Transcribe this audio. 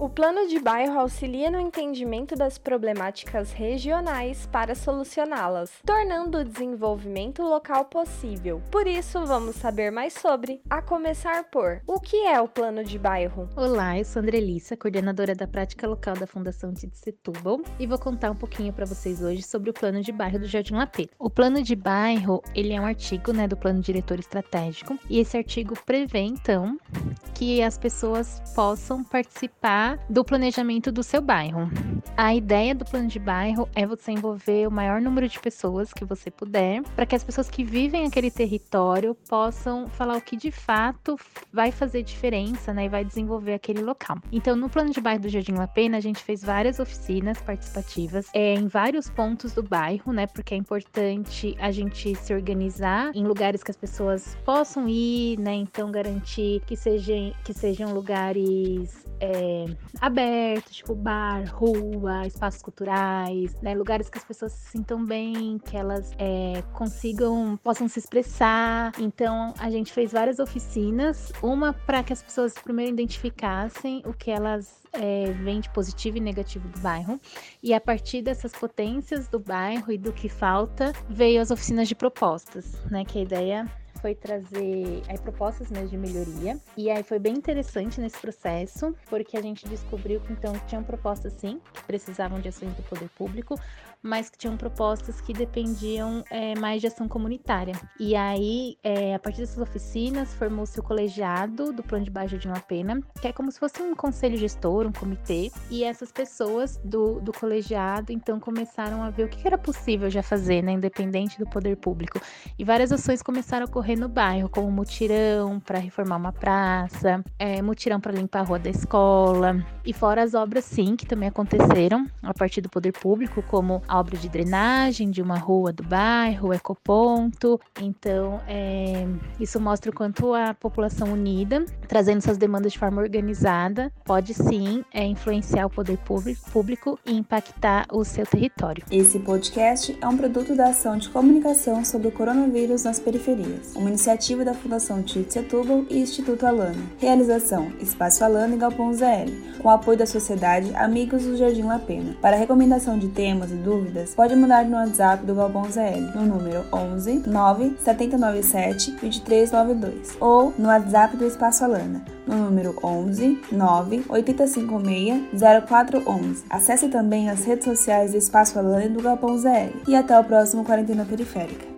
O plano de bairro auxilia no entendimento das problemáticas regionais para solucioná-las, tornando o desenvolvimento local possível. Por isso, vamos saber mais sobre, a começar por o que é o plano de bairro. Olá, eu sou Andrelissa, coordenadora da prática local da Fundação de Setúbal, e vou contar um pouquinho para vocês hoje sobre o plano de bairro do Jardim Lapê. O plano de bairro, ele é um artigo, né, do plano diretor estratégico, e esse artigo prevê então que as pessoas possam participar do planejamento do seu bairro. A ideia do plano de bairro é você envolver o maior número de pessoas que você puder, para que as pessoas que vivem aquele território possam falar o que de fato vai fazer diferença, né, e vai desenvolver aquele local. Então, no plano de bairro do Jardim La Pena, a gente fez várias oficinas participativas é, em vários pontos do bairro, né, porque é importante a gente se organizar em lugares que as pessoas possam ir, né, então garantir que sejam que sejam lugares é, abertos, tipo bar, rua, espaços culturais, né? Lugares que as pessoas se sintam bem, que elas é, consigam, possam se expressar. Então a gente fez várias oficinas, uma para que as pessoas primeiro identificassem o que elas é, vem de positivo e negativo do bairro. E a partir dessas potências do bairro e do que falta, veio as oficinas de propostas, né? Que a ideia foi trazer aí, propostas mesmo de melhoria. E aí foi bem interessante nesse processo, porque a gente descobriu que então tinham propostas sim, que precisavam de ações do poder público, mas que tinham propostas que dependiam é, mais de ação comunitária. E aí, é, a partir dessas oficinas, formou-se o colegiado do Plano de Baixo de uma Pena, que é como se fosse um conselho gestor, um comitê, e essas pessoas do, do colegiado então começaram a ver o que era possível já fazer, né, independente do poder público. E várias ações começaram a ocorrer no bairro, como mutirão para reformar uma praça, é, mutirão para limpar a rua da escola, e fora as obras, sim, que também aconteceram a partir do poder público, como a obra de drenagem de uma rua do bairro, o ecoponto. Então, é, isso mostra o quanto a população unida, trazendo suas demandas de forma organizada, pode sim é, influenciar o poder público e impactar o seu território. Esse podcast é um produto da ação de comunicação sobre o coronavírus nas periferias, uma iniciativa da Fundação Tite Setúbal e Instituto Alana. Realização: Espaço Alana e Galpão ZL, com apoio da Sociedade Amigos do Jardim La Pena. Para recomendação de temas e dúvidas, pode mandar no WhatsApp do Galpão ZL no número 11 9 797 2392 ou no WhatsApp do Espaço Alana no número 11 9 856 0411. Acesse também as redes sociais do Espaço Alana e do Galpão ZL. E até o próximo Quarentena Periférica.